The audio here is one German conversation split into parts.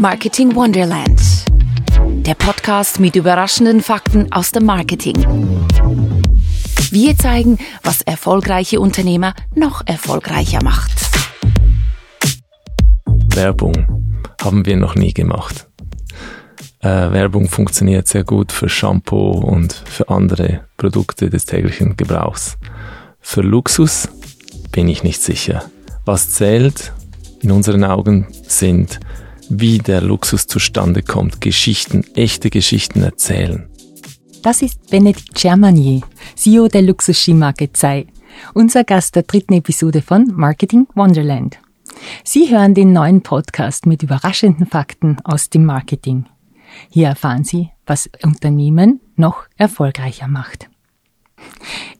Marketing Wonderland. Der Podcast mit überraschenden Fakten aus dem Marketing. Wir zeigen, was erfolgreiche Unternehmer noch erfolgreicher macht. Werbung haben wir noch nie gemacht. Äh, Werbung funktioniert sehr gut für Shampoo und für andere Produkte des täglichen Gebrauchs. Für Luxus bin ich nicht sicher. Was zählt in unseren Augen sind wie der Luxus zustande kommt, Geschichten, echte Geschichten erzählen. Das ist Benedikt Germanier, CEO der Luxus-Skimarke Zei, unser Gast der dritten Episode von Marketing Wonderland. Sie hören den neuen Podcast mit überraschenden Fakten aus dem Marketing. Hier erfahren Sie, was Unternehmen noch erfolgreicher macht.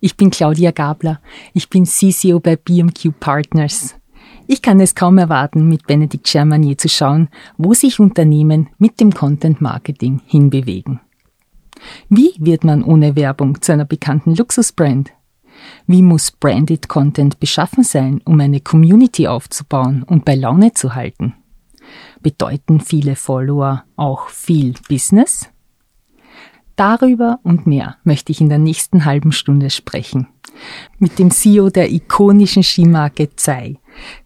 Ich bin Claudia Gabler. Ich bin CCO bei BMQ Partners. Ich kann es kaum erwarten, mit Benedikt Germanier zu schauen, wo sich Unternehmen mit dem Content Marketing hinbewegen. Wie wird man ohne Werbung zu einer bekannten Luxusbrand? Wie muss Branded Content beschaffen sein, um eine Community aufzubauen und bei Laune zu halten? Bedeuten viele Follower auch viel Business? Darüber und mehr möchte ich in der nächsten halben Stunde sprechen. Mit dem CEO der ikonischen Skimarke Zei,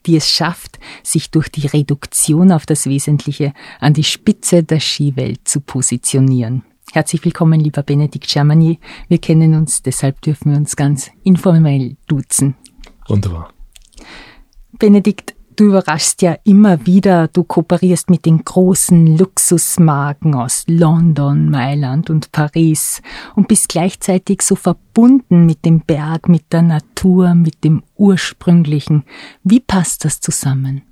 die es schafft, sich durch die Reduktion auf das Wesentliche an die Spitze der Skiwelt zu positionieren. Herzlich willkommen, lieber Benedikt Germanier. Wir kennen uns, deshalb dürfen wir uns ganz informell duzen. Wunderbar. Benedikt, Du überraschst ja immer wieder, du kooperierst mit den großen Luxusmarken aus London, Mailand und Paris und bist gleichzeitig so verbunden mit dem Berg, mit der Natur, mit dem Ursprünglichen. Wie passt das zusammen?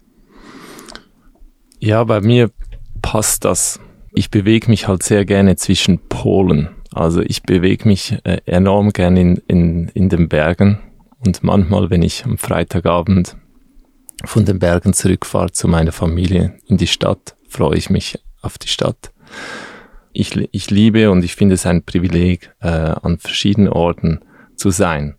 Ja, bei mir passt das. Ich bewege mich halt sehr gerne zwischen Polen. Also ich bewege mich äh, enorm gerne in, in, in den Bergen und manchmal, wenn ich am Freitagabend von den Bergen zurückfahre zu meiner Familie in die Stadt, freue ich mich auf die Stadt. Ich, ich liebe und ich finde es ein Privileg, äh, an verschiedenen Orten zu sein.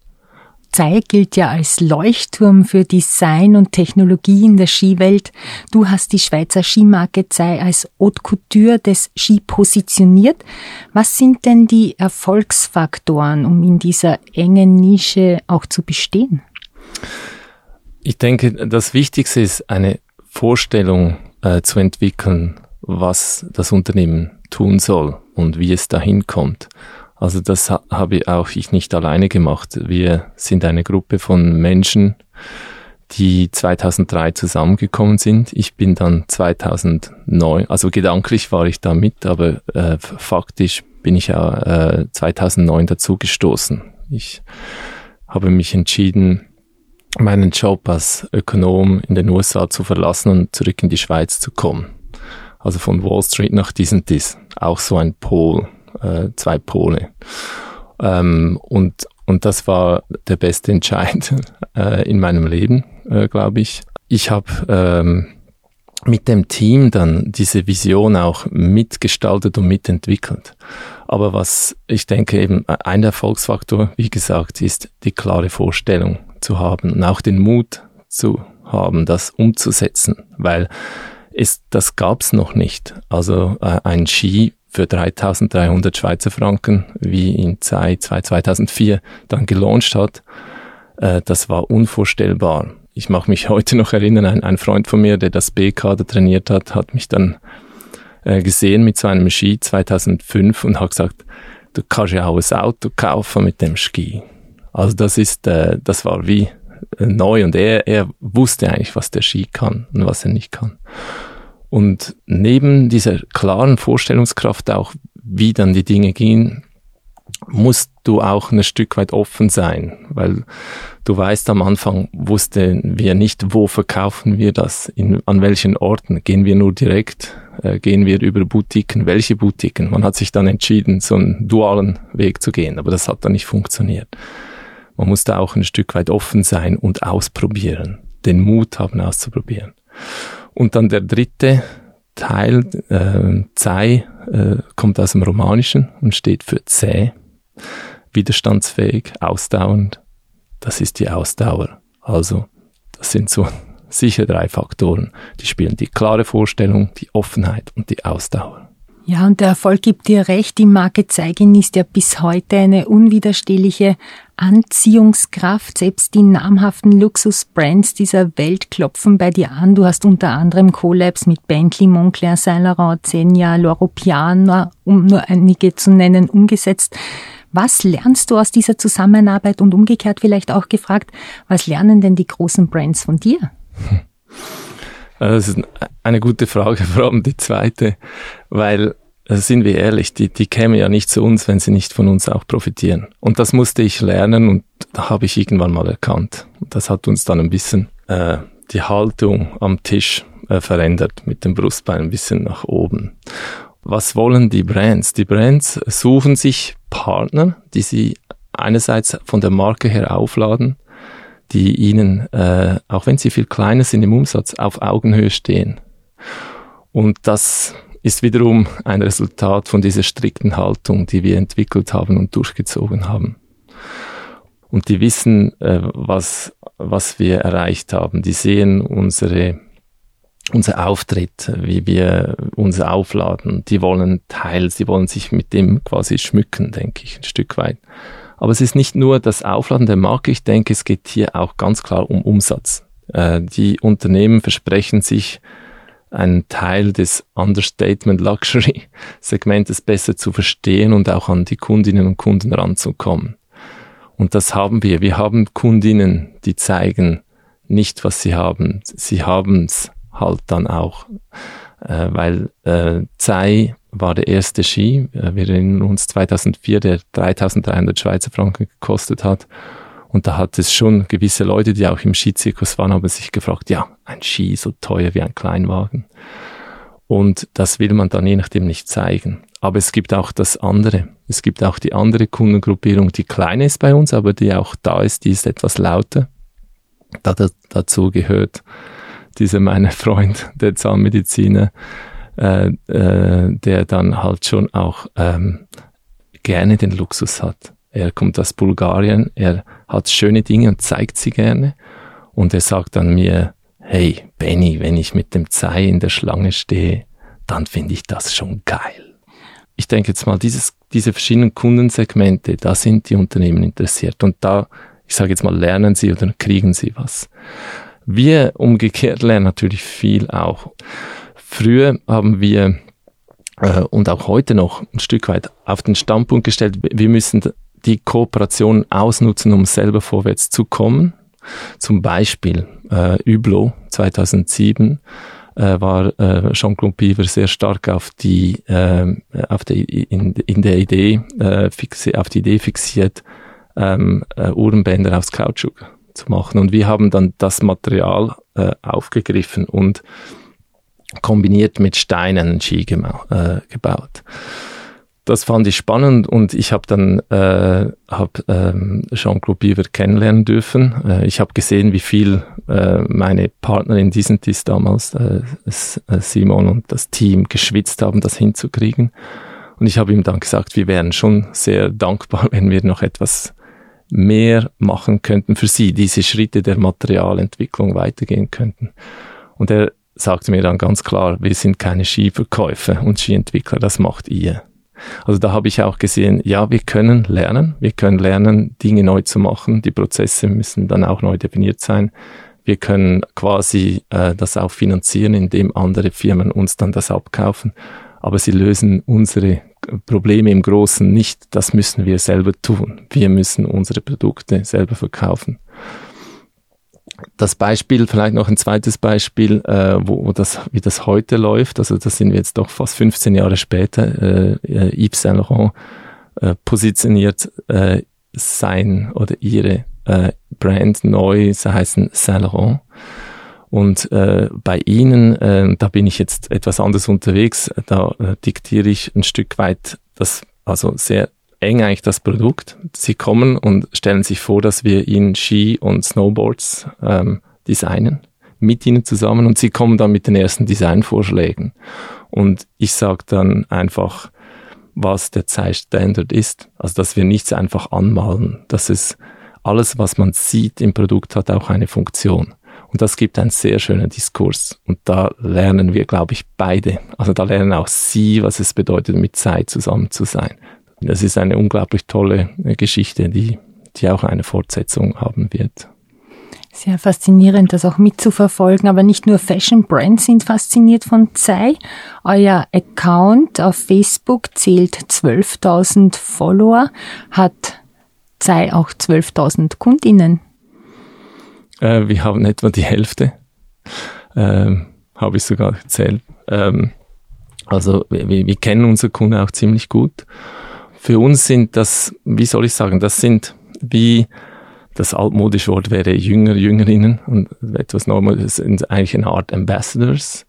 Zei gilt ja als Leuchtturm für Design und Technologie in der Skiwelt. Du hast die Schweizer Skimarke Zei als Haute Couture des Ski positioniert. Was sind denn die Erfolgsfaktoren, um in dieser engen Nische auch zu bestehen? Ich denke, das Wichtigste ist eine Vorstellung äh, zu entwickeln, was das Unternehmen tun soll und wie es dahin kommt. Also das ha habe auch ich nicht alleine gemacht. Wir sind eine Gruppe von Menschen, die 2003 zusammengekommen sind. Ich bin dann 2009, also gedanklich war ich da mit, aber äh, faktisch bin ich ja äh, 2009 dazu gestoßen. Ich habe mich entschieden, meinen Job als Ökonom in den USA zu verlassen und zurück in die Schweiz zu kommen. Also von Wall Street nach dies und. Auch so ein Pol, äh, zwei Pole. Ähm, und, und das war der beste Entscheid äh, in meinem Leben, äh, glaube ich. Ich habe ähm, mit dem Team dann diese Vision auch mitgestaltet und mitentwickelt. Aber was ich denke eben ein Erfolgsfaktor, wie gesagt, ist die klare Vorstellung zu haben und auch den Mut zu haben, das umzusetzen, weil es, das gab's noch nicht. Also äh, ein Ski für 3300 Schweizer Franken, wie in Zeit 2004 dann gelauncht hat, äh, das war unvorstellbar. Ich mache mich heute noch erinnern, ein, ein Freund von mir, der das B-Kader trainiert hat, hat mich dann äh, gesehen mit so einem Ski 2005 und hat gesagt, du kannst ja auch ein Auto kaufen mit dem Ski. Also das ist, äh, das war wie äh, neu und er, er wusste eigentlich, was der Ski kann und was er nicht kann. Und neben dieser klaren Vorstellungskraft auch, wie dann die Dinge gehen, musst du auch ein Stück weit offen sein, weil du weißt, am Anfang wussten wir nicht, wo verkaufen wir das, in, an welchen Orten, gehen wir nur direkt, äh, gehen wir über Boutiquen, welche Boutiquen. Man hat sich dann entschieden, so einen dualen Weg zu gehen, aber das hat dann nicht funktioniert. Man muss da auch ein Stück weit offen sein und ausprobieren, den Mut haben auszuprobieren. Und dann der dritte Teil, äh, Zei, äh, kommt aus dem Romanischen und steht für zäh, widerstandsfähig, ausdauernd. Das ist die Ausdauer. Also, das sind so, sicher drei Faktoren. Die spielen die klare Vorstellung, die Offenheit und die Ausdauer. Ja, und der Erfolg gibt dir recht. Die Marke Zeigen ist ja bis heute eine unwiderstehliche Anziehungskraft. Selbst die namhaften Luxusbrands dieser Welt klopfen bei dir an. Du hast unter anderem Collabs mit Bentley, Moncler, Saint Laurent, Zegna, Loro Piana, um nur einige zu nennen, umgesetzt. Was lernst du aus dieser Zusammenarbeit und umgekehrt vielleicht auch gefragt, was lernen denn die großen Brands von dir? Das ist eine gute Frage, vor allem die zweite, weil also sind wir ehrlich, die, die kämen ja nicht zu uns, wenn sie nicht von uns auch profitieren. Und das musste ich lernen und habe ich irgendwann mal erkannt. Das hat uns dann ein bisschen äh, die Haltung am Tisch äh, verändert, mit dem Brustbein ein bisschen nach oben. Was wollen die Brands? Die Brands suchen sich Partner, die sie einerseits von der Marke her aufladen, die ihnen, äh, auch wenn sie viel kleiner sind im Umsatz, auf Augenhöhe stehen. Und das ist wiederum ein Resultat von dieser strikten Haltung, die wir entwickelt haben und durchgezogen haben. Und die wissen, äh, was, was wir erreicht haben. Die sehen unsere, unser Auftritt, wie wir uns aufladen. Die wollen Teil, sie wollen sich mit dem quasi schmücken, denke ich, ein Stück weit. Aber es ist nicht nur das Aufladen der Marke, ich denke, es geht hier auch ganz klar um Umsatz. Äh, die Unternehmen versprechen sich, einen Teil des Understatement Luxury Segmentes besser zu verstehen und auch an die Kundinnen und Kunden ranzukommen. Und das haben wir. Wir haben Kundinnen, die zeigen nicht, was sie haben. Sie haben es halt dann auch. Äh, weil äh, Zei war der erste Ski. Äh, wir erinnern uns 2004, der 3300 Schweizer Franken gekostet hat. Und da hat es schon gewisse Leute, die auch im Skizirkus waren, haben sich gefragt, ja, ein Ski so teuer wie ein Kleinwagen. Und das will man dann je nachdem nicht zeigen. Aber es gibt auch das andere. Es gibt auch die andere Kundengruppierung, die kleiner ist bei uns, aber die auch da ist, die ist etwas lauter. Da, da, dazu gehört dieser meine Freund, der Zahnmediziner, äh, äh, der dann halt schon auch ähm, gerne den Luxus hat. Er kommt aus Bulgarien, er hat schöne Dinge und zeigt sie gerne. Und er sagt dann mir, hey Benny, wenn ich mit dem Zei in der Schlange stehe, dann finde ich das schon geil. Ich denke jetzt mal, dieses, diese verschiedenen Kundensegmente, da sind die Unternehmen interessiert. Und da, ich sage jetzt mal, lernen sie oder kriegen sie was. Wir umgekehrt lernen natürlich viel auch. Früher haben wir äh, und auch heute noch ein Stück weit auf den Standpunkt gestellt, wir müssen die Kooperation ausnutzen, um selber vorwärts zu kommen. Zum Beispiel äh, Üblo 2007 äh, war äh, Jean-Claude Piver sehr stark auf die äh, auf der in, in der Idee äh, fixiert, auf die Idee fixiert, ähm, äh, Uhrenbänder aus Kautschuk zu machen. Und wir haben dann das Material äh, aufgegriffen und kombiniert mit Steinen Ski äh, gebaut das fand ich spannend und ich habe dann äh, hab, ähm, Jean-Claude Biver kennenlernen dürfen. Äh, ich habe gesehen, wie viel äh, meine Partner in diesem Dies damals, äh, äh, Simon und das Team, geschwitzt haben, das hinzukriegen. Und ich habe ihm dann gesagt, wir wären schon sehr dankbar, wenn wir noch etwas mehr machen könnten für sie, diese Schritte der Materialentwicklung weitergehen könnten. Und er sagte mir dann ganz klar, wir sind keine Skiverkäufer und Skientwickler, das macht ihr. Also da habe ich auch gesehen, ja, wir können lernen, wir können lernen, Dinge neu zu machen, die Prozesse müssen dann auch neu definiert sein. Wir können quasi äh, das auch finanzieren, indem andere Firmen uns dann das abkaufen. Aber sie lösen unsere Probleme im Großen nicht. Das müssen wir selber tun. Wir müssen unsere Produkte selber verkaufen das Beispiel, vielleicht noch ein zweites Beispiel, äh, wo, wo das, wie das heute läuft. Also das sind wir jetzt doch fast 15 Jahre später. Äh, äh, Yves Saint Laurent äh, positioniert äh, sein oder ihre äh, Brand neu, sie heißen Saint Laurent. Und äh, bei Ihnen, äh, da bin ich jetzt etwas anders unterwegs, da äh, diktiere ich ein Stück weit das, also sehr eng eigentlich das Produkt. Sie kommen und stellen sich vor, dass wir ihnen Ski und Snowboards ähm, designen mit ihnen zusammen und sie kommen dann mit den ersten Designvorschlägen. Und ich sage dann einfach, was der Zeitstandard ist. Also dass wir nichts einfach anmalen. Dass es alles, was man sieht im Produkt, hat auch eine Funktion. Und das gibt einen sehr schönen Diskurs. Und da lernen wir, glaube ich, beide. Also da lernen auch Sie, was es bedeutet, mit Zeit zusammen zu sein. Das ist eine unglaublich tolle äh, Geschichte, die, die auch eine Fortsetzung haben wird. Sehr faszinierend, das auch mitzuverfolgen. Aber nicht nur Fashion Brands sind fasziniert von Zei. Euer Account auf Facebook zählt 12.000 Follower, hat Zei auch 12.000 Kundinnen. Äh, wir haben etwa die Hälfte, ähm, habe ich sogar gezählt. Ähm, also wir, wir kennen unsere Kunden auch ziemlich gut. Für uns sind das, wie soll ich sagen, das sind wie das altmodische Wort wäre Jünger, Jüngerinnen und etwas Normales sind eigentlich eine Art Ambassadors.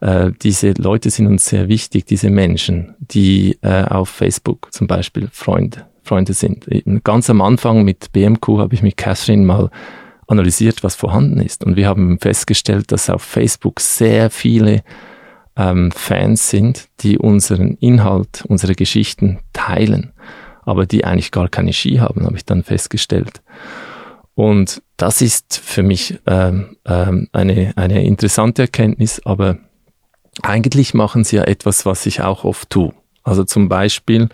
Äh, diese Leute sind uns sehr wichtig, diese Menschen, die äh, auf Facebook zum Beispiel Freunde, Freunde sind. Ganz am Anfang mit BMQ habe ich mit Catherine mal analysiert, was vorhanden ist. Und wir haben festgestellt, dass auf Facebook sehr viele ähm, Fans sind, die unseren Inhalt, unsere Geschichten teilen aber die eigentlich gar keine Ski haben, habe ich dann festgestellt. Und das ist für mich ähm, ähm, eine, eine interessante Erkenntnis, aber eigentlich machen sie ja etwas, was ich auch oft tue. Also zum Beispiel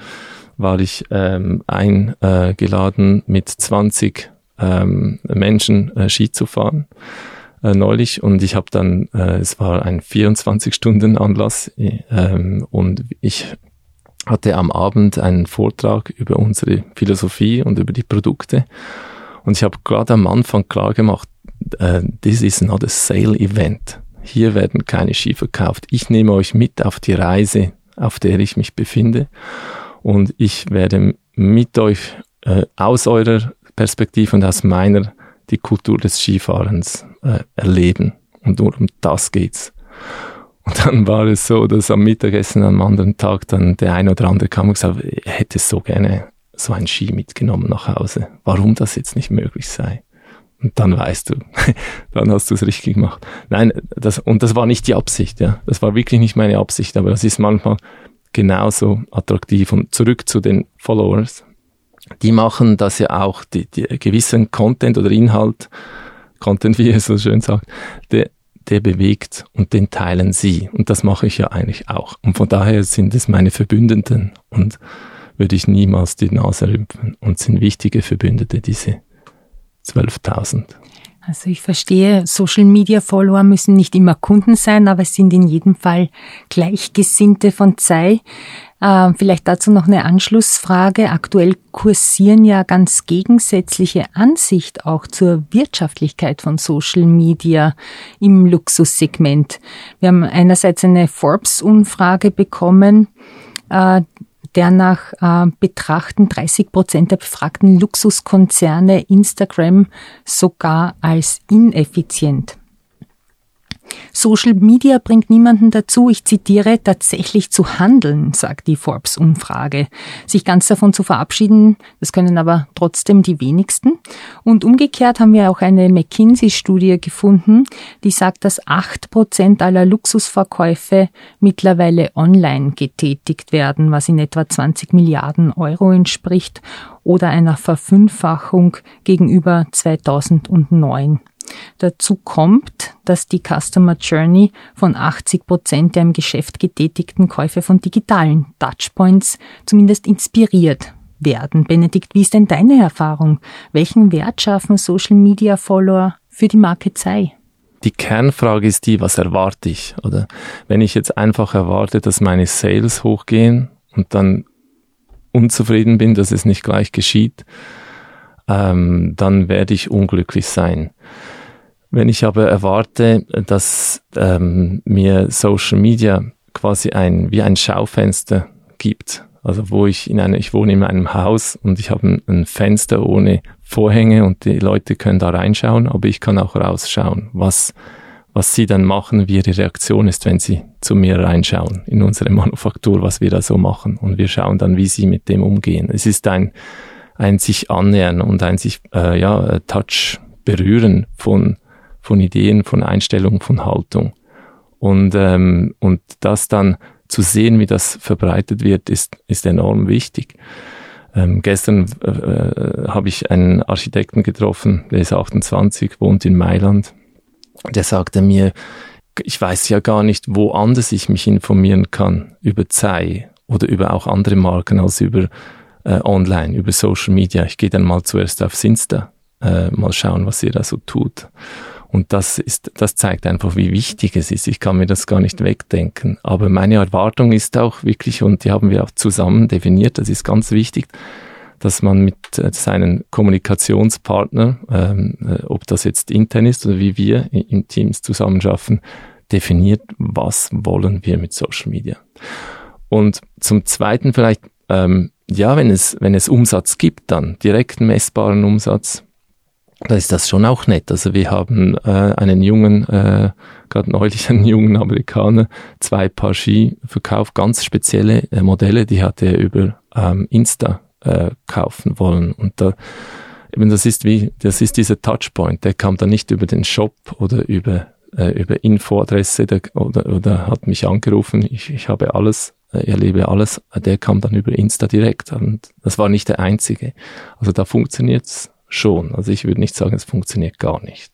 war ich ähm, eingeladen, mit 20 ähm, Menschen äh, Ski zu fahren äh, neulich und ich habe dann, äh, es war ein 24-Stunden-Anlass äh, und ich hatte am Abend einen Vortrag über unsere Philosophie und über die Produkte. Und ich habe gerade am Anfang klar gemacht, uh, this is not a sale event. Hier werden keine Ski verkauft. Ich nehme euch mit auf die Reise, auf der ich mich befinde. Und ich werde mit euch äh, aus eurer Perspektive und aus meiner die Kultur des Skifahrens äh, erleben. Und nur um das geht's. Und dann war es so, dass am Mittagessen am anderen Tag dann der eine oder andere kam und gesagt, er hätte so gerne so ein Ski mitgenommen nach Hause. Warum das jetzt nicht möglich sei. Und dann weißt du, dann hast du es richtig gemacht. Nein, das, und das war nicht die Absicht, ja. Das war wirklich nicht meine Absicht, aber das ist manchmal genauso attraktiv. Und zurück zu den Followers. Die machen das ja auch, die, die gewissen Content oder Inhalt, Content, wie er so schön sagt, der, der bewegt und den teilen sie. Und das mache ich ja eigentlich auch. Und von daher sind es meine Verbündeten und würde ich niemals die Nase rümpfen und sind wichtige Verbündete, diese 12.000. Also ich verstehe, Social Media Follower müssen nicht immer Kunden sein, aber es sind in jedem Fall Gleichgesinnte von Zei. Äh, vielleicht dazu noch eine Anschlussfrage. Aktuell kursieren ja ganz gegensätzliche Ansicht auch zur Wirtschaftlichkeit von Social Media im Luxussegment. Wir haben einerseits eine Forbes-Umfrage bekommen, äh, der nach äh, Betrachten 30 Prozent der befragten Luxuskonzerne Instagram sogar als ineffizient Social Media bringt niemanden dazu, ich zitiere, tatsächlich zu handeln, sagt die Forbes-Umfrage. Sich ganz davon zu verabschieden, das können aber trotzdem die wenigsten. Und umgekehrt haben wir auch eine McKinsey-Studie gefunden, die sagt, dass acht Prozent aller Luxusverkäufe mittlerweile online getätigt werden, was in etwa 20 Milliarden Euro entspricht oder einer Verfünffachung gegenüber 2009. Dazu kommt, dass die Customer Journey von 80 Prozent der im Geschäft getätigten Käufe von digitalen Touchpoints zumindest inspiriert werden. Benedikt, wie ist denn deine Erfahrung? Welchen Wert schaffen Social Media Follower für die Marke Zei? Die Kernfrage ist die, was erwarte ich? Oder wenn ich jetzt einfach erwarte, dass meine Sales hochgehen und dann unzufrieden bin, dass es nicht gleich geschieht, ähm, dann werde ich unglücklich sein. Wenn ich aber erwarte, dass ähm, mir Social Media quasi ein, wie ein Schaufenster gibt, also wo ich in einer, ich wohne in einem Haus und ich habe ein, Fenster ohne Vorhänge und die Leute können da reinschauen, aber ich kann auch rausschauen, was, was sie dann machen, wie ihre Reaktion ist, wenn sie zu mir reinschauen in unsere Manufaktur, was wir da so machen und wir schauen dann, wie sie mit dem umgehen. Es ist ein, ein sich annähern und ein sich, äh, ja, Touch berühren von von Ideen, von Einstellungen, von Haltung. Und, ähm, und das dann zu sehen, wie das verbreitet wird, ist, ist enorm wichtig. Ähm, gestern äh, äh, habe ich einen Architekten getroffen, der ist 28, wohnt in Mailand der sagte mir, ich weiß ja gar nicht, woanders ich mich informieren kann über Zei oder über auch andere Marken als über äh, online, über Social Media. Ich gehe dann mal zuerst aufs Insta, äh, mal schauen, was ihr da so tut. Und das ist, das zeigt einfach, wie wichtig es ist. Ich kann mir das gar nicht wegdenken. Aber meine Erwartung ist auch wirklich, und die haben wir auch zusammen definiert, das ist ganz wichtig, dass man mit äh, seinen Kommunikationspartner, ähm, äh, ob das jetzt intern ist oder wie wir in Teams zusammenschaffen, definiert, was wollen wir mit Social Media. Und zum Zweiten vielleicht, ähm, ja, wenn es, wenn es Umsatz gibt, dann direkt messbaren Umsatz, da ist das schon auch nett. Also wir haben äh, einen jungen, äh, gerade neulich einen jungen Amerikaner, zwei Paar Ski verkauft, ganz spezielle äh, Modelle, die hat er über ähm, Insta äh, kaufen wollen. Und da eben das ist wie, das ist dieser Touchpoint, der kam dann nicht über den Shop oder über äh, über Infoadresse oder, oder hat mich angerufen, ich, ich habe alles, äh, erlebe alles, der kam dann über Insta direkt und das war nicht der einzige. Also da funktioniert's schon. Also ich würde nicht sagen, es funktioniert gar nicht.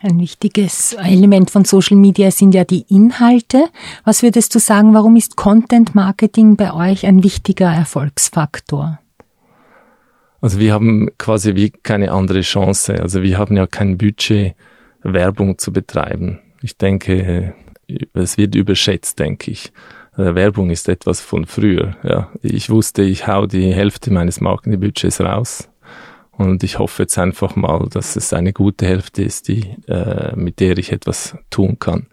Ein wichtiges Element von Social Media sind ja die Inhalte. Was würdest du sagen, warum ist Content Marketing bei euch ein wichtiger Erfolgsfaktor? Also wir haben quasi wie keine andere Chance. Also wir haben ja kein Budget, Werbung zu betreiben. Ich denke, es wird überschätzt, denke ich. Äh, Werbung ist etwas von früher. Ja, ich wusste, ich hau die Hälfte meines Marketingbudgets raus und ich hoffe jetzt einfach mal, dass es eine gute Hälfte ist, die, äh, mit der ich etwas tun kann.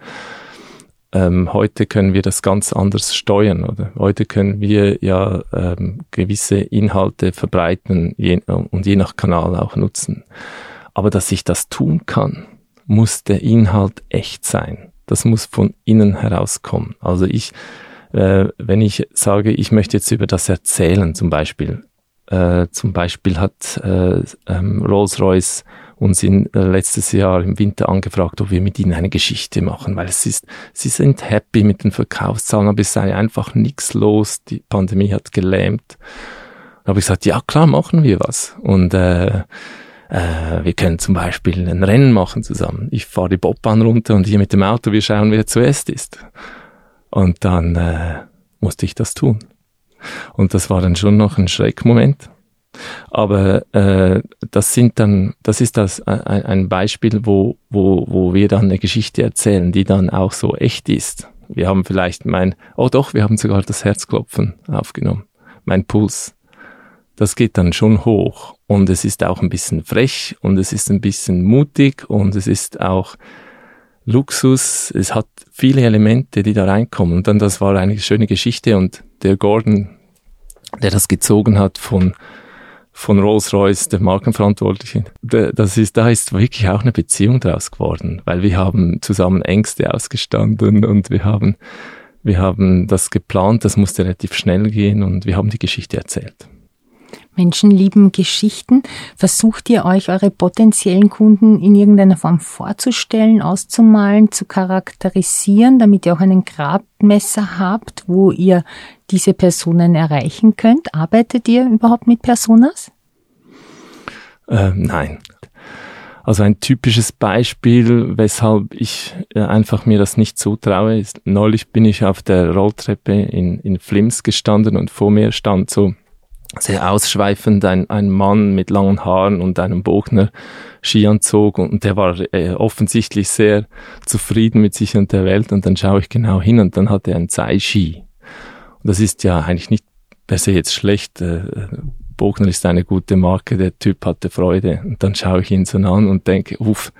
Ähm, heute können wir das ganz anders steuern, oder? Heute können wir ja ähm, gewisse Inhalte verbreiten je, und je nach Kanal auch nutzen. Aber dass ich das tun kann, muss der Inhalt echt sein. Das muss von innen herauskommen. Also ich, äh, wenn ich sage, ich möchte jetzt über das erzählen, zum Beispiel, äh, zum Beispiel hat äh, ähm, Rolls-Royce uns in, äh, letztes Jahr im Winter angefragt, ob wir mit ihnen eine Geschichte machen, weil es ist, sie sind happy mit den Verkaufszahlen, aber es sei einfach nichts los, die Pandemie hat gelähmt. Da habe ich gesagt, ja klar, machen wir was. Und äh, äh, wir können zum Beispiel ein Rennen machen zusammen. Ich fahre die Bobbahn runter und hier mit dem Auto, wir schauen, wer zuerst ist. Und dann äh, musste ich das tun. Und das war dann schon noch ein Schreckmoment. Aber äh, das sind dann, das ist das äh, ein, ein Beispiel, wo, wo, wo wir dann eine Geschichte erzählen, die dann auch so echt ist. Wir haben vielleicht mein, oh doch, wir haben sogar das Herzklopfen aufgenommen, mein Puls. Das geht dann schon hoch und es ist auch ein bisschen frech und es ist ein bisschen mutig und es ist auch Luxus. Es hat viele Elemente, die da reinkommen. Und dann, das war eine schöne Geschichte und der Gordon, der das gezogen hat von von Rolls-Royce, der Markenverantwortliche. Das ist, da ist wirklich auch eine Beziehung draus geworden, weil wir haben zusammen Ängste ausgestanden und wir haben, wir haben das geplant, das musste relativ schnell gehen und wir haben die Geschichte erzählt. Menschen lieben Geschichten. Versucht ihr euch eure potenziellen Kunden in irgendeiner Form vorzustellen, auszumalen, zu charakterisieren, damit ihr auch einen Gradmesser habt, wo ihr diese Personen erreichen könnt? Arbeitet ihr überhaupt mit Personas? Ähm, nein. Also ein typisches Beispiel, weshalb ich äh, einfach mir das nicht zutraue, ist, neulich bin ich auf der Rolltreppe in, in Flims gestanden und vor mir stand so sehr ausschweifend, ein, ein Mann mit langen Haaren und einem Bogner Skianzug und der war äh, offensichtlich sehr zufrieden mit sich und der Welt und dann schaue ich genau hin und dann hat er einen Zei-Ski. Und das ist ja eigentlich nicht per se jetzt schlecht. Äh, Bogner ist eine gute Marke, der Typ hatte Freude und dann schaue ich ihn so an und denke, uff,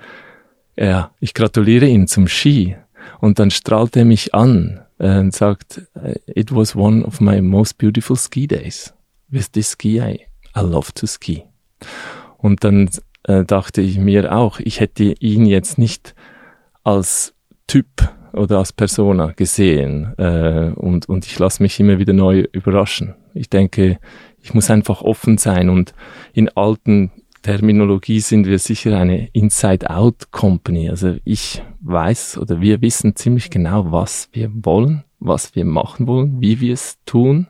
ja, ich gratuliere ihm zum Ski und dann strahlt er mich an äh, und sagt, it was one of my most beautiful ski days with this ski, I, I love to ski. Und dann äh, dachte ich mir auch, ich hätte ihn jetzt nicht als Typ oder als Persona gesehen äh, und, und ich lasse mich immer wieder neu überraschen. Ich denke, ich muss einfach offen sein und in alten Terminologie sind wir sicher eine Inside-Out-Company. Also ich weiß oder wir wissen ziemlich genau, was wir wollen, was wir machen wollen, wie wir es tun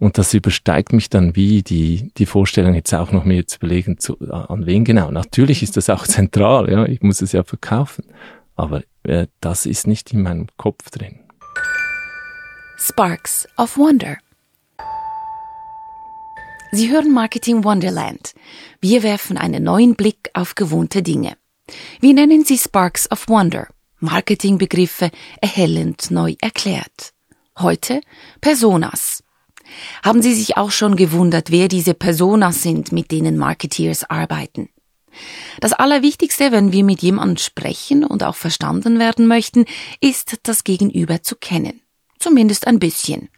Und das übersteigt mich dann wie die, die Vorstellung jetzt auch noch mehr zu überlegen, zu, an wen genau. Natürlich ist das auch zentral, ja, ich muss es ja verkaufen. Aber äh, das ist nicht in meinem Kopf drin. Sparks of Wonder. Sie hören Marketing Wonderland. Wir werfen einen neuen Blick auf gewohnte Dinge. Wir nennen sie Sparks of Wonder. Marketingbegriffe erhellend neu erklärt. Heute Personas. Haben Sie sich auch schon gewundert, wer diese Personas sind, mit denen Marketeers arbeiten? Das Allerwichtigste, wenn wir mit jemandem sprechen und auch verstanden werden möchten, ist das Gegenüber zu kennen. Zumindest ein bisschen.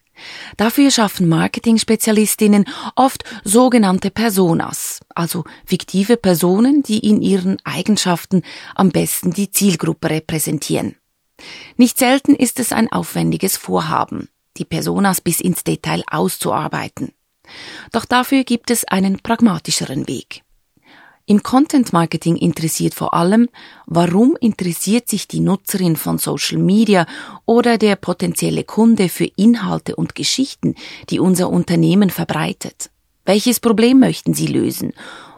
Dafür schaffen Marketing-Spezialistinnen oft sogenannte Personas, also fiktive Personen, die in ihren Eigenschaften am besten die Zielgruppe repräsentieren. Nicht selten ist es ein aufwendiges Vorhaben, die Personas bis ins Detail auszuarbeiten. Doch dafür gibt es einen pragmatischeren Weg. Im Content Marketing interessiert vor allem, warum interessiert sich die Nutzerin von Social Media oder der potenzielle Kunde für Inhalte und Geschichten, die unser Unternehmen verbreitet? Welches Problem möchten Sie lösen?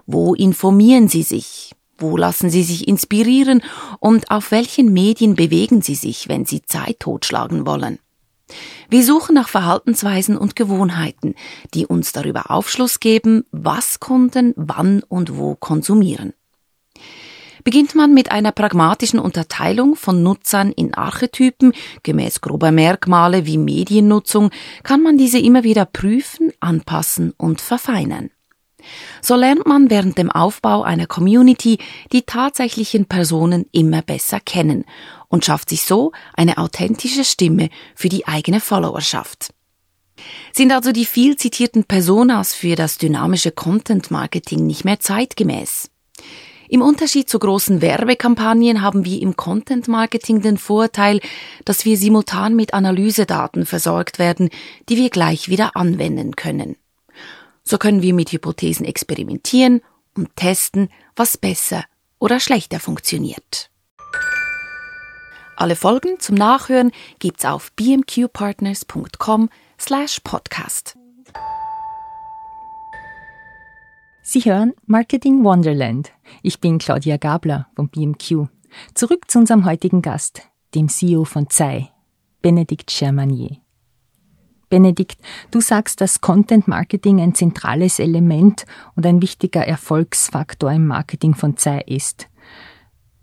Wo informieren Sie sich? Wo lassen Sie sich inspirieren? Und auf welchen Medien bewegen Sie sich, wenn Sie Zeit totschlagen wollen? Wir suchen nach Verhaltensweisen und Gewohnheiten, die uns darüber Aufschluss geben, was Kunden wann und wo konsumieren. Beginnt man mit einer pragmatischen Unterteilung von Nutzern in Archetypen gemäß grober Merkmale wie Mediennutzung, kann man diese immer wieder prüfen, anpassen und verfeinern. So lernt man während dem Aufbau einer Community die tatsächlichen Personen immer besser kennen und schafft sich so eine authentische Stimme für die eigene Followerschaft. Sind also die viel zitierten Personas für das dynamische Content Marketing nicht mehr zeitgemäß? Im Unterschied zu großen Werbekampagnen haben wir im Content Marketing den Vorteil, dass wir simultan mit Analysedaten versorgt werden, die wir gleich wieder anwenden können. So können wir mit Hypothesen experimentieren und testen, was besser oder schlechter funktioniert. Alle Folgen zum Nachhören gibt's auf bmqpartners.com slash podcast. Sie hören Marketing Wonderland. Ich bin Claudia Gabler von BMQ. Zurück zu unserem heutigen Gast, dem CEO von ZEI, Benedikt Germanier. Benedikt, du sagst, dass Content Marketing ein zentrales Element und ein wichtiger Erfolgsfaktor im Marketing von ZEI ist.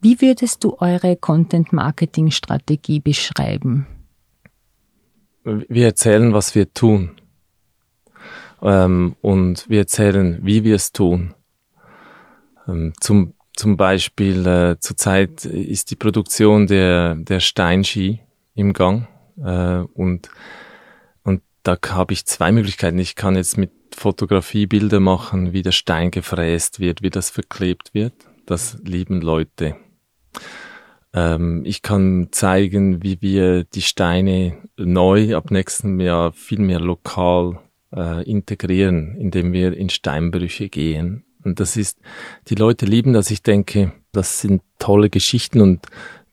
Wie würdest du eure Content Marketing Strategie beschreiben? Wir erzählen, was wir tun. Ähm, und wir erzählen, wie wir es tun. Ähm, zum, zum Beispiel äh, zurzeit ist die Produktion der, der Steinski im Gang. Äh, und da habe ich zwei Möglichkeiten. Ich kann jetzt mit Fotografie Bilder machen, wie der Stein gefräst wird, wie das verklebt wird. Das lieben Leute. Ähm, ich kann zeigen, wie wir die Steine neu ab nächstem Jahr viel mehr lokal äh, integrieren, indem wir in Steinbrüche gehen. Und das ist, die Leute lieben das. Ich denke, das sind tolle Geschichten und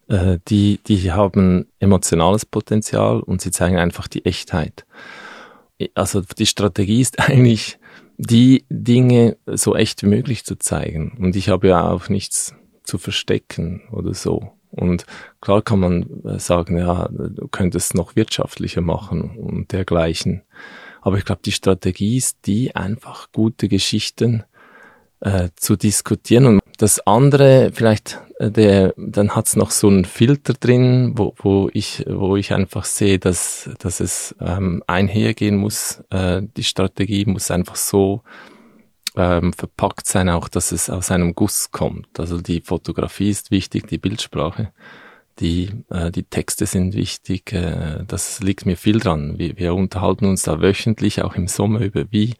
äh, die, die haben emotionales Potenzial und sie zeigen einfach die Echtheit. Also die Strategie ist eigentlich, die Dinge so echt wie möglich zu zeigen. Und ich habe ja auch nichts zu verstecken oder so. Und klar kann man äh, sagen, ja, du könntest noch wirtschaftlicher machen und dergleichen. Aber ich glaube, die Strategie ist die, einfach gute Geschichten äh, zu diskutieren. Und das andere, vielleicht, äh, der, dann hat's noch so einen Filter drin, wo, wo ich, wo ich einfach sehe, dass, dass es ähm, einhergehen muss. Äh, die Strategie muss einfach so ähm, verpackt sein, auch dass es aus einem Guss kommt. Also die Fotografie ist wichtig, die Bildsprache, die, äh, die Texte sind wichtig. Äh, das liegt mir viel dran. Wir, wir unterhalten uns da wöchentlich, auch im Sommer, über wie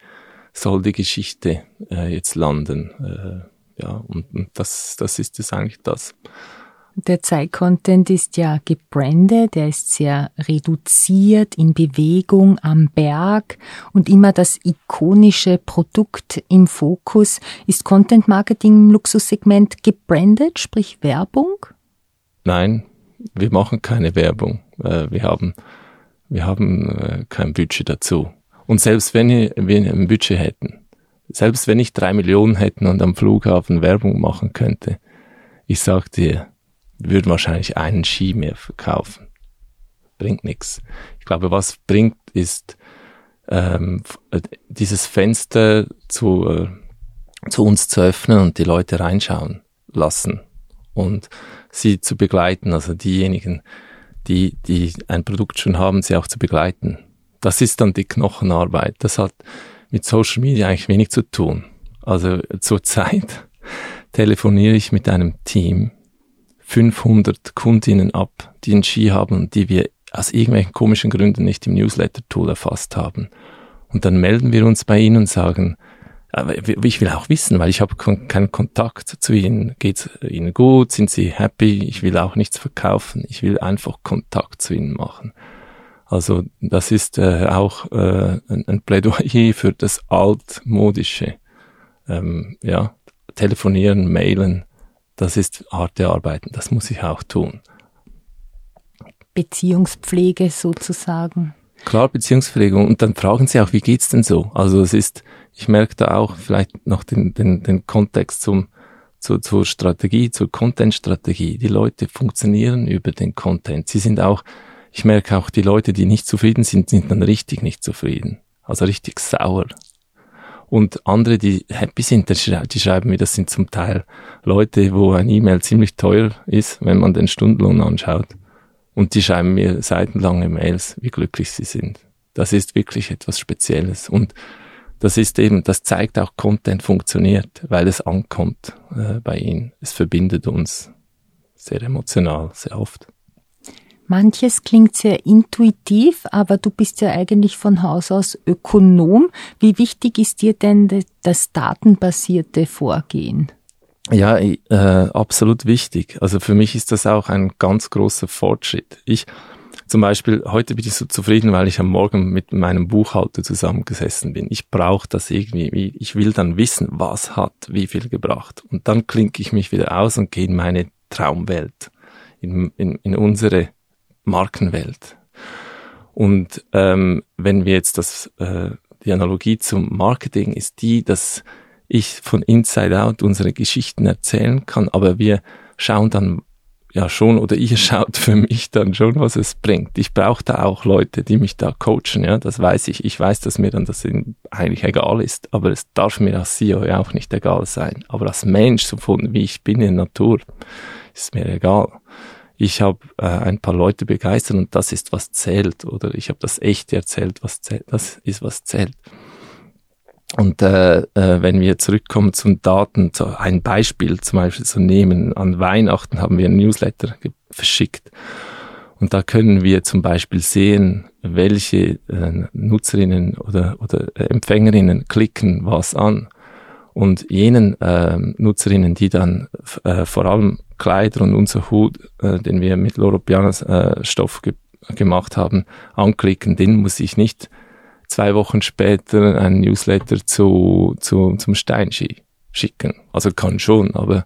soll die Geschichte äh, jetzt landen. Äh, ja, und, und das, das ist es eigentlich das. Der Zeit-Content ist ja gebrandet, er ist sehr reduziert, in Bewegung, am Berg und immer das ikonische Produkt im Fokus. Ist Content Marketing im Luxussegment gebrandet, sprich Werbung? Nein, wir machen keine Werbung. Äh, wir haben, wir haben äh, kein Budget dazu. Und selbst wenn wir ein Budget hätten, selbst wenn ich drei Millionen hätten und am Flughafen Werbung machen könnte, ich sag dir, würden wahrscheinlich einen Ski mehr verkaufen. Bringt nichts. Ich glaube, was bringt, ist ähm, dieses Fenster zu, äh, zu uns zu öffnen und die Leute reinschauen lassen und sie zu begleiten, also diejenigen, die, die ein Produkt schon haben, sie auch zu begleiten. Das ist dann die Knochenarbeit. Das hat mit Social Media eigentlich wenig zu tun. Also zurzeit telefoniere ich mit einem Team 500 Kundinnen ab, die einen Ski haben die wir aus irgendwelchen komischen Gründen nicht im Newsletter-Tool erfasst haben. Und dann melden wir uns bei ihnen und sagen, ich will auch wissen, weil ich habe keinen Kontakt zu ihnen. Geht's ihnen gut? Sind sie happy? Ich will auch nichts verkaufen. Ich will einfach Kontakt zu ihnen machen. Also das ist äh, auch äh, ein, ein Plädoyer für das altmodische. Ähm, ja, telefonieren, mailen, das ist harte Arbeiten. Das muss ich auch tun. Beziehungspflege sozusagen. Klar, Beziehungspflege. Und dann fragen sie auch, wie geht's denn so? Also es ist, ich merke da auch vielleicht noch den, den, den Kontext zum, zu, zur Strategie, zur Content-Strategie. Die Leute funktionieren über den Content. Sie sind auch, ich merke auch, die Leute, die nicht zufrieden sind, sind dann richtig nicht zufrieden. Also richtig sauer. Und andere, die happy sind, die schreiben mir, das sind zum Teil Leute, wo ein E-Mail ziemlich teuer ist, wenn man den Stundenlohn anschaut. Und die schreiben mir seitenlange Mails, wie glücklich sie sind. Das ist wirklich etwas Spezielles. Und das ist eben, das zeigt auch, Content funktioniert, weil es ankommt äh, bei ihnen. Es verbindet uns sehr emotional, sehr oft. Manches klingt sehr intuitiv, aber du bist ja eigentlich von Haus aus Ökonom. Wie wichtig ist dir denn das datenbasierte Vorgehen? Ja, äh, absolut wichtig. Also für mich ist das auch ein ganz großer Fortschritt. Ich zum Beispiel, heute bin ich so zufrieden, weil ich am Morgen mit meinem Buchhalter zusammengesessen bin. Ich brauche das irgendwie, ich will dann wissen, was hat wie viel gebracht. Und dann klinke ich mich wieder aus und gehe in meine Traumwelt, in, in, in unsere Markenwelt. Und ähm, wenn wir jetzt das, äh, die Analogie zum Marketing ist die, dass ich von Inside Out unsere Geschichten erzählen kann, aber wir schauen dann ja schon oder ihr schaut für mich dann schon, was es bringt. Ich brauche da auch Leute, die mich da coachen, ja, das weiß ich. Ich weiß, dass mir dann das eigentlich egal ist, aber es darf mir als CEO ja auch nicht egal sein. Aber als Mensch, so von wie ich bin in Natur, ist mir egal. Ich habe äh, ein paar Leute begeistert und das ist was zählt oder ich habe das Echte erzählt, was zählt, das ist was zählt. Und äh, äh, wenn wir zurückkommen zum Daten, so ein Beispiel zum Beispiel zu nehmen, an Weihnachten haben wir ein Newsletter verschickt. Und da können wir zum Beispiel sehen, welche äh, Nutzerinnen oder, oder Empfängerinnen klicken was an. Und jenen äh, Nutzerinnen, die dann äh, vor allem Kleider und unser Hut, äh, den wir mit Loropianas äh, Stoff ge gemacht haben, anklicken, den muss ich nicht zwei Wochen später ein Newsletter zu, zu, zum Steinski schicken. Also kann schon, aber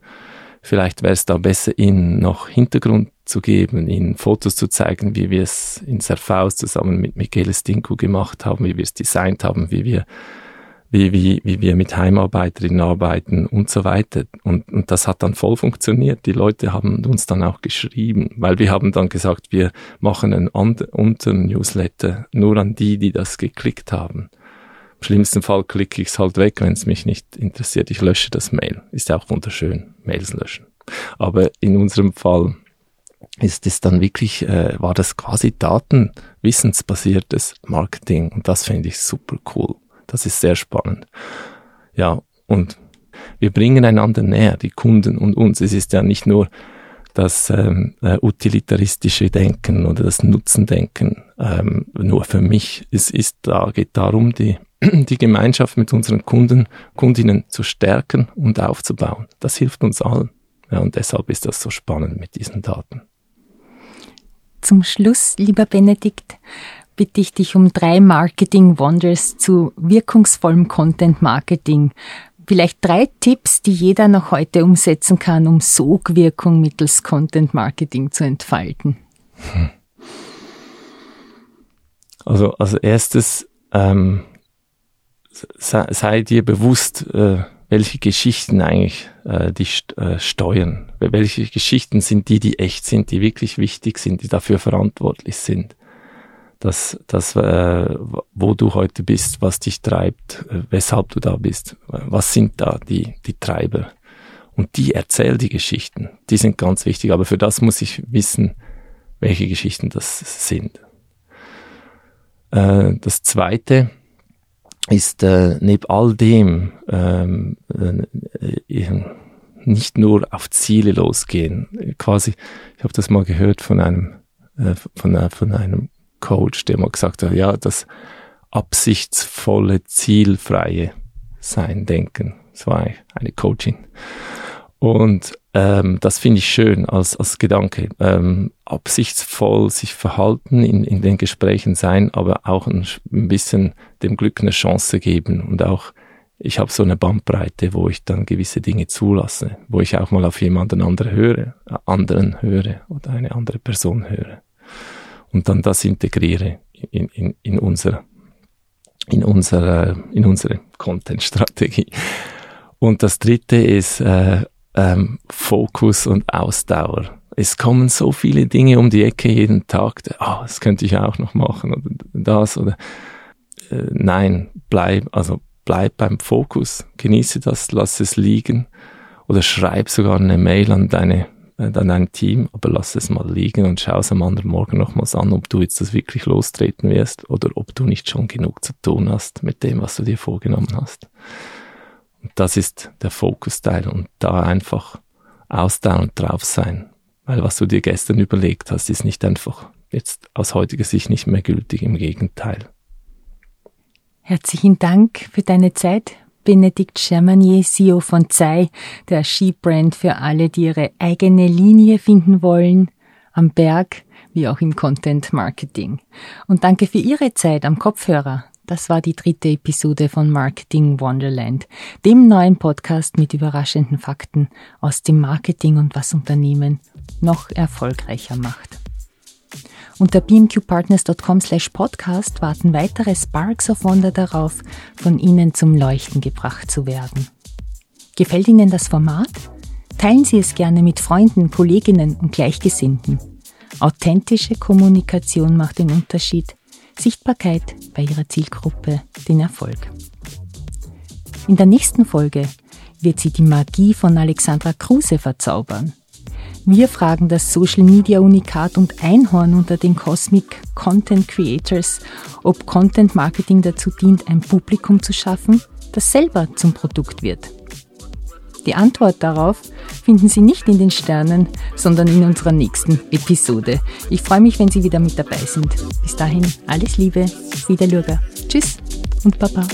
vielleicht wäre es da besser, ihnen noch Hintergrund zu geben, ihnen Fotos zu zeigen, wie wir es in Serfaus zusammen mit Michele Stinko gemacht haben, wie wir es designt haben, wie wir wie, wie, wie wir mit Heimarbeiterinnen arbeiten und so weiter. Und, und das hat dann voll funktioniert. Die Leute haben uns dann auch geschrieben, weil wir haben dann gesagt, wir machen einen unteren Newsletter nur an die, die das geklickt haben. Im schlimmsten Fall klicke ich es halt weg, wenn es mich nicht interessiert. Ich lösche das Mail. Ist ja auch wunderschön, Mails löschen. Aber in unserem Fall ist es dann wirklich, äh, war das quasi datenwissensbasiertes Marketing und das finde ich super cool. Das ist sehr spannend. Ja, und wir bringen einander näher, die Kunden und uns. Es ist ja nicht nur das ähm, äh, utilitaristische Denken oder das Nutzendenken ähm, nur für mich. Es ist da geht darum, die die Gemeinschaft mit unseren Kunden, Kundinnen zu stärken und aufzubauen. Das hilft uns allen. Ja, und deshalb ist das so spannend mit diesen Daten. Zum Schluss, lieber Benedikt, bitte ich dich um drei Marketing Wonders zu wirkungsvollem Content Marketing. Vielleicht drei Tipps, die jeder noch heute umsetzen kann, um Sogwirkung mittels Content Marketing zu entfalten. Also als erstes ähm, sei, dir bewusst, äh, welche Geschichten eigentlich äh, die äh, steuern. Welche Geschichten sind die, die echt sind, die wirklich wichtig sind, die dafür verantwortlich sind. Das, das äh, wo du heute bist, was dich treibt, äh, weshalb du da bist, was sind da die, die Treiber. Und die erzählen die Geschichten. Die sind ganz wichtig, aber für das muss ich wissen, welche Geschichten das sind. Äh, das zweite, ist äh, neben all dem ähm, äh, nicht nur auf Ziele losgehen. Quasi, ich habe das mal gehört von einem äh, von, äh, von einem Coach, der mal gesagt hat, ja, das absichtsvolle, zielfreie Sein, Denken. Das war eine Coaching. Und ähm, das finde ich schön als, als Gedanke. Ähm, absichtsvoll sich verhalten, in, in den Gesprächen sein, aber auch ein, ein bisschen dem Glück eine Chance geben und auch ich habe so eine Bandbreite, wo ich dann gewisse Dinge zulasse, wo ich auch mal auf jemanden anderen höre, äh, anderen höre oder eine andere Person höre und dann das integriere in, in, in unser in unsere in unsere Content-Strategie. Und das dritte ist äh, ähm, Fokus und Ausdauer. Es kommen so viele Dinge um die Ecke jeden Tag. Ah, oh, das könnte ich auch noch machen oder das oder äh, nein, bleib, also bleib beim Fokus, genieße das, lass es liegen oder schreib sogar eine Mail an deine äh, an dein Team, aber lass es mal liegen und schau es am anderen Morgen nochmals an, ob du jetzt das wirklich lostreten wirst oder ob du nicht schon genug zu tun hast mit dem, was du dir vorgenommen hast. Und das ist der Fokusteil und da einfach ausdauernd drauf sein. Weil was du dir gestern überlegt hast, ist nicht einfach jetzt aus heutiger Sicht nicht mehr gültig, im Gegenteil. Herzlichen Dank für deine Zeit, Benedikt Germanier, CEO von Zei, der Skibrand für alle, die ihre eigene Linie finden wollen, am Berg wie auch im Content Marketing. Und danke für Ihre Zeit am Kopfhörer. Das war die dritte Episode von Marketing Wonderland, dem neuen Podcast mit überraschenden Fakten aus dem Marketing und was Unternehmen noch erfolgreicher macht. Unter beamqpartners.com slash podcast warten weitere Sparks of Wonder darauf, von Ihnen zum Leuchten gebracht zu werden. Gefällt Ihnen das Format? Teilen Sie es gerne mit Freunden, Kolleginnen und Gleichgesinnten. Authentische Kommunikation macht den Unterschied. Sichtbarkeit bei Ihrer Zielgruppe den Erfolg. In der nächsten Folge wird sie die Magie von Alexandra Kruse verzaubern. Wir fragen das Social Media Unikat und Einhorn unter den Cosmic Content Creators, ob Content Marketing dazu dient, ein Publikum zu schaffen, das selber zum Produkt wird. Die Antwort darauf finden Sie nicht in den Sternen, sondern in unserer nächsten Episode. Ich freue mich, wenn Sie wieder mit dabei sind. Bis dahin alles Liebe, Wiederlürger. Tschüss und Baba.